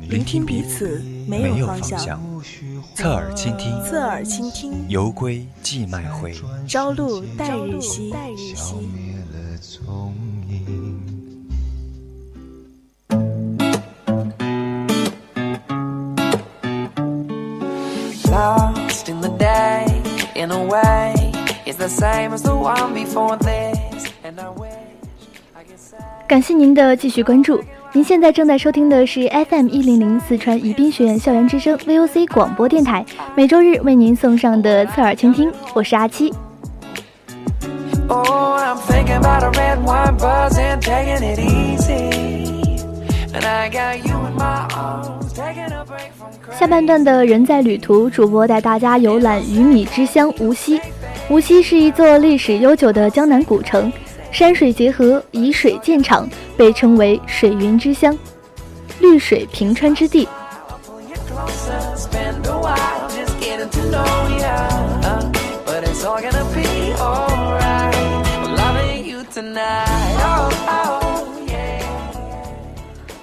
聆听彼此没有方向。侧耳倾听，侧耳倾听。游归寄麦回，朝露待日晞。感谢您的继续关注。您现在正在收听的是 FM 一零零四川宜宾学院校园之声 VOC 广播电台，每周日为您送上的侧耳倾听，我是阿七。下半段的人在旅途，主播带大家游览鱼米之乡无锡。无锡是一座历史悠久的江南古城。山水结合，以水建厂，被称为水云之乡，绿水平川之地。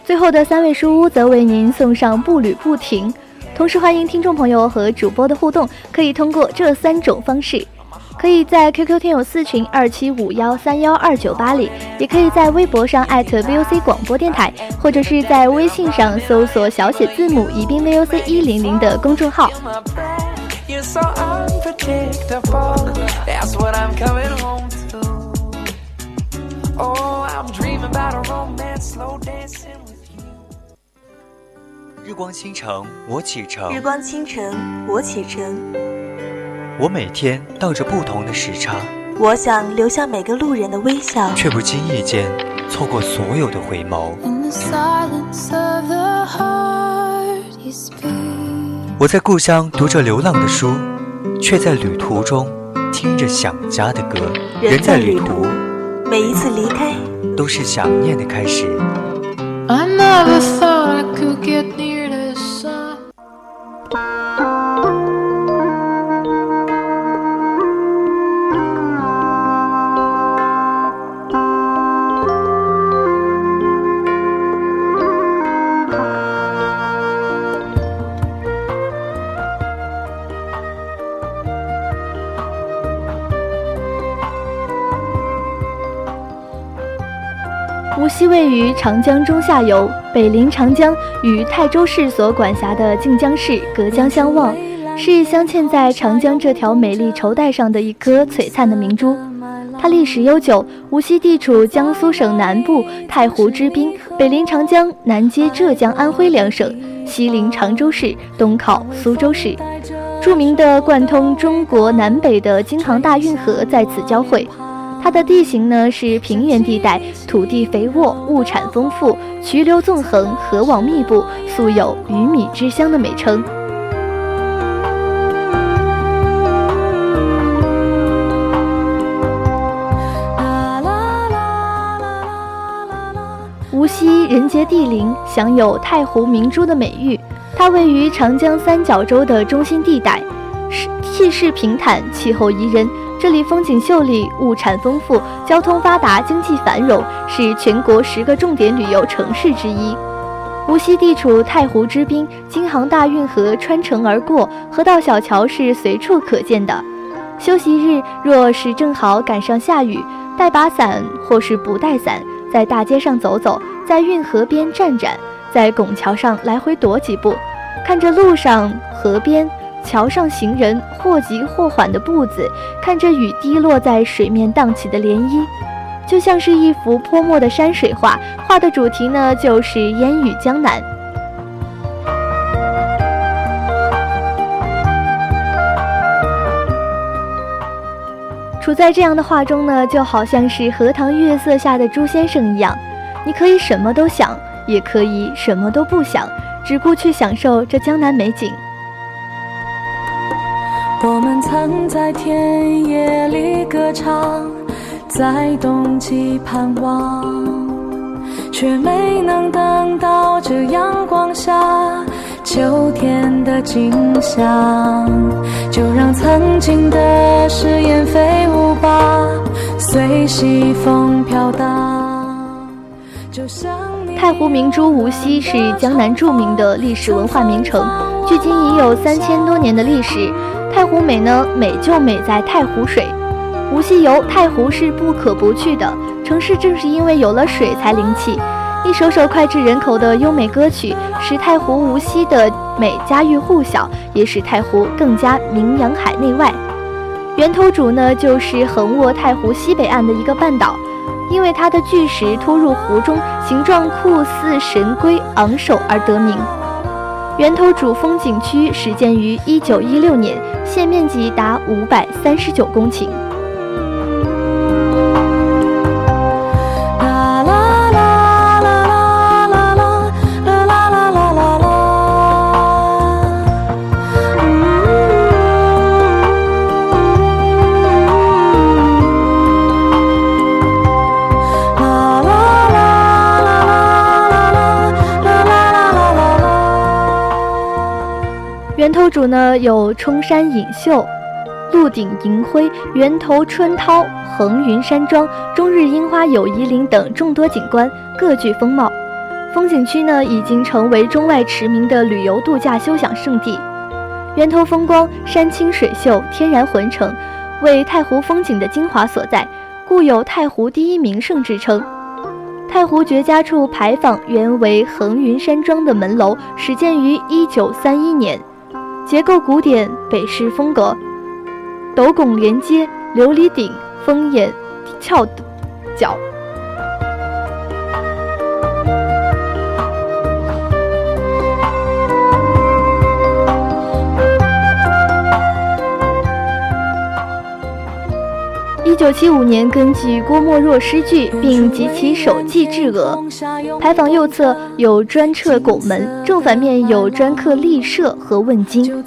最后的三位书屋则为您送上步履不停，同时欢迎听众朋友和主播的互动，可以通过这三种方式。可以在 QQ 听友四群二七五幺三幺二九八里，也可以在微博上艾特 VOC 广播电台，或者是在微信上搜索小写字母宜宾 VOC 一零零的公众号。日光倾城，我启程。日光倾城，我启程。我每天倒着不同的时差，我想留下每个路人的微笑，却不经意间错过所有的回眸。我在故乡读着流浪的书，却在旅途中听着想家的歌。人在旅途，每一次离开都是想念的开始。无锡位于长江中下游，北临长江，与泰州市所管辖的靖江市隔江相望，是镶嵌在长江这条美丽绸带上的一颗璀璨的明珠。它历史悠久，无锡地处江苏省南部太湖之滨，北临长江，南接浙江、安徽两省，西临常州市，东靠苏州市。著名的贯通中国南北的京杭大运河在此交汇。它的地形呢是平原地带，土地肥沃，物产丰富，渠流纵横，河网密布，素有“鱼米之乡”的美称。无锡人杰地灵，享有“太湖明珠”的美誉。它位于长江三角洲的中心地带，是气势平坦，气候宜人。这里风景秀丽，物产丰富，交通发达，经济繁荣，是全国十个重点旅游城市之一。无锡地处太湖之滨，京杭大运河穿城而过，河道小桥是随处可见的。休息日，若是正好赶上下雨，带把伞或是不带伞，在大街上走走，在运河边站站，在拱桥上来回踱几步，看着路上、河边。桥上行人或急或缓的步子，看着雨滴落在水面荡起的涟漪，就像是一幅泼墨的山水画。画的主题呢，就是烟雨江南。处在这样的画中呢，就好像是荷塘月色下的朱先生一样，你可以什么都想，也可以什么都不想，只顾去享受这江南美景。曾在田野里歌唱，在冬季盼望，却没能等到这阳光下秋天的景象。就让曾经的誓言飞舞吧，随西风飘荡。就像太湖明珠无锡是江南著名的历史文化名城，距今已有三千多年的历史。太湖美呢，美就美在太湖水。无锡游太湖是不可不去的，城市正是因为有了水才灵气。一首首脍炙人口的优美歌曲，使太湖无锡的美家喻户晓，也使太湖更加名扬海内外。源头渚呢，就是横卧太湖西北岸的一个半岛，因为它的巨石突入湖中，形状酷似神龟昂首而得名。源头主峰景区始建于一九一六年，现面积达五百三十九公顷。主呢有冲山隐秀、鹿顶银辉、源头春涛、横云山庄、中日樱花友谊林等众多景观，各具风貌。风景区呢已经成为中外驰名的旅游度假休享胜地。源头风光，山清水秀，天然浑成，为太湖风景的精华所在，故有太湖第一名胜之称。太湖绝佳处牌坊原为横云山庄的门楼，始建于一九三一年。结构古典，北式风格，斗拱连接，琉璃顶，风眼翘角。九七五年，根据郭沫若诗句，并集其手迹制额。牌坊右侧有砖彻拱门，正反面有砖刻立舍和问津。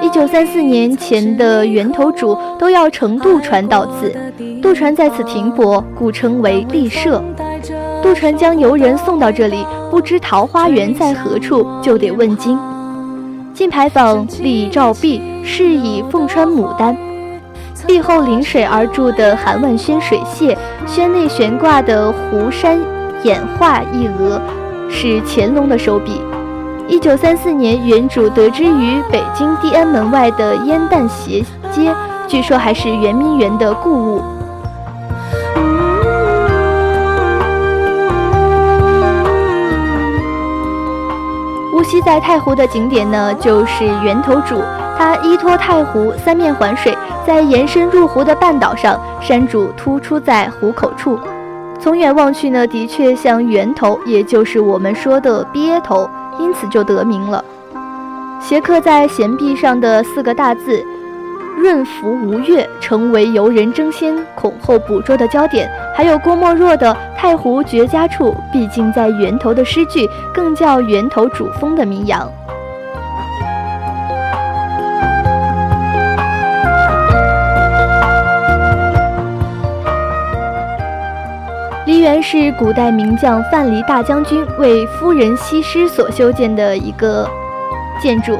一九三四年前的源头主都要乘渡船到此，渡船在此停泊，故称为立舍。渡船将游人送到这里，不知桃花源在何处，就得问津。进牌坊立照壁，是以凤穿牡丹。壁后临水而筑的韩万轩水榭，轩内悬挂的湖山演化一额，是乾隆的手笔。一九三四年，原主得知于北京地安门外的烟弹斜街，据说还是圆明园的故物。无锡在太湖的景点呢，就是源头渚，它依托太湖，三面环水。在延伸入湖的半岛上，山主突出在湖口处，从远望去呢，的确像源头，也就是我们说的鳖头，因此就得名了。斜刻在岩壁上的四个大字“润福无月”成为游人争先恐后捕捉的焦点。还有郭沫若的“太湖绝佳处，毕竟在源头”的诗句，更叫源头主峰的名扬。园是古代名将范蠡大将军为夫人西施所修建的一个建筑。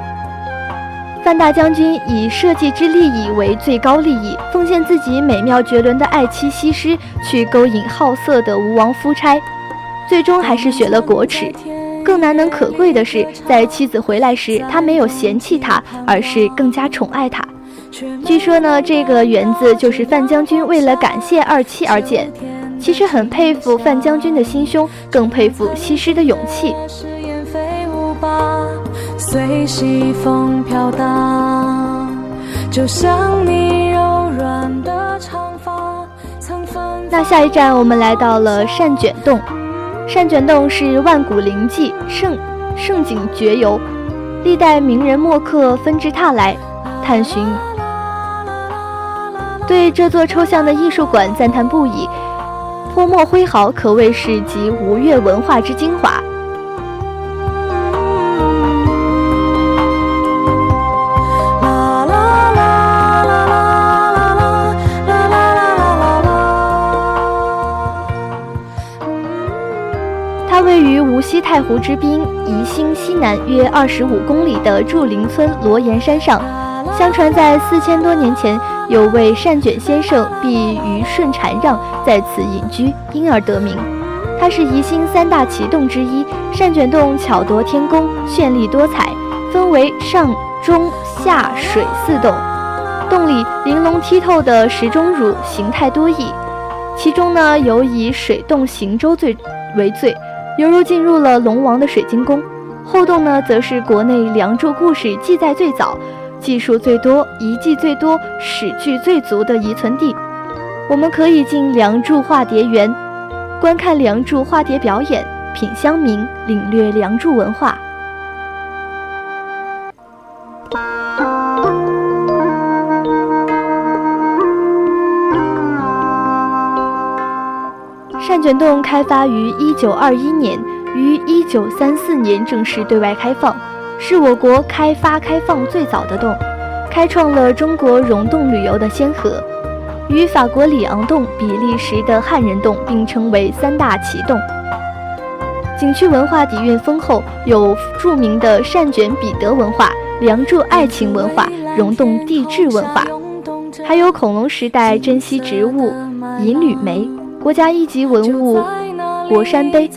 范大将军以社稷之利益为最高利益，奉献自己美妙绝伦的爱妻西施去勾引好色的吴王夫差，最终还是选了国耻。更难能可贵的是，在妻子回来时，他没有嫌弃她，而是更加宠爱她。据说呢，这个园子就是范将军为了感谢二妻而建。其实很佩服范将军的心胸，更佩服西施的勇气。那下一站，我们来到了善卷洞。善卷洞是万古灵迹，胜胜景绝游，历代名人墨客纷至沓来探寻，对这座抽象的艺术馆赞叹不已。泼墨挥毫可谓是集吴越文化之精华。啦啦啦啦啦啦啦啦啦啦啦啦。它位于无锡太湖之滨宜兴西南约二十五公里的祝陵村罗岩山上，相传在四千多年前。有位善卷先生避于顺禅让，在此隐居，因而得名。它是宜兴三大奇洞之一，善卷洞巧夺天工，绚丽多彩，分为上、中、下水四洞。洞里玲珑剔透的石钟乳形态多异，其中呢有以水洞行舟最为最。犹如进入了龙王的水晶宫，后洞呢，则是国内梁祝故事记载最早、技术最多、遗迹最多、史据最足的遗存地。我们可以进梁祝化蝶园，观看梁祝化蝶表演，品香茗，领略梁祝文化。善卷洞开发于一九二一年，于一九三四年正式对外开放，是我国开发开放最早的洞，开创了中国溶洞旅游的先河，与法国里昂洞、比利时的汉人洞并称为三大奇洞。景区文化底蕴丰厚，有著名的善卷彼得文化、梁祝爱情文化、溶洞地质文化，还有恐龙时代珍稀植物银缕梅。国家一级文物国山碑，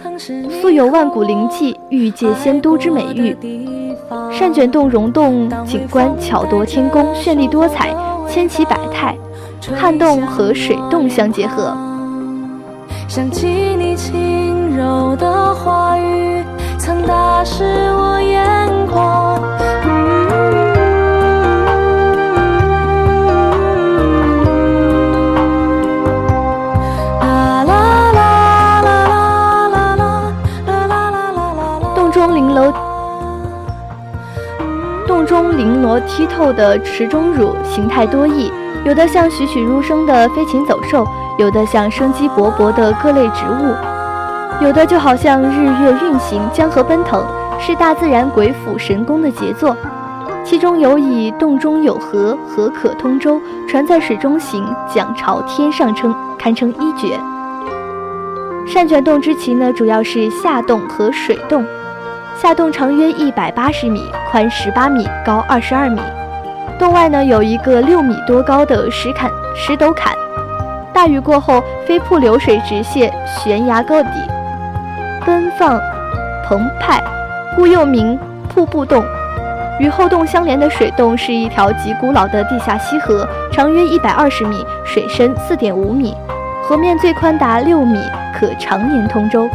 素有万古灵迹、玉界仙都之美誉。善卷洞溶洞景观巧夺天工，绚丽多彩，千奇百态。旱洞和水洞相结合。想起你轻柔的话语，曾打湿我眼眶。剔透的池中乳形态多异，有的像栩栩如生的飞禽走兽，有的像生机勃勃的各类植物，有的就好像日月运行、江河奔腾，是大自然鬼斧神工的杰作。其中有以“洞中有河，河可通舟，船在水中行，桨朝天上撑”，堪称一绝。善卷洞之奇呢，主要是下洞和水洞。下洞长约一百八十米，宽十八米，高二十二米。洞外呢有一个六米多高的石坎石斗坎，大雨过后飞瀑流水直泻悬崖高底，奔放澎湃，故又名瀑布洞。与后洞相连的水洞是一条极古老的地下溪河，长约一百二十米，水深四点五米，河面最宽达六米，可常年通舟。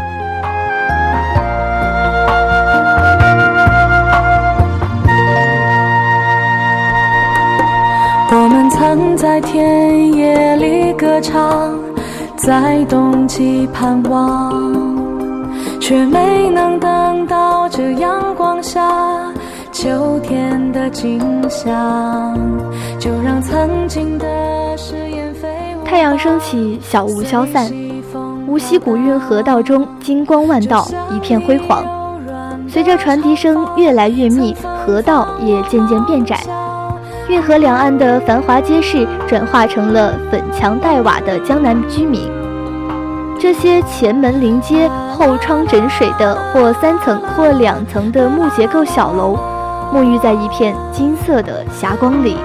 曾在田野里歌唱，在冬季盼望，却没能等到这阳光下秋天的景象。就让曾经的誓言飞太阳升起，小雾消散，无锡古运河道中金光万道，一片辉煌。随着船笛声越来越密，河道也渐渐变窄。运河两岸的繁华街市转化成了粉墙黛瓦的江南居民。这些前门临街、后窗枕水的或三层或两层的木结构小楼，沐浴在一片金色的霞光里。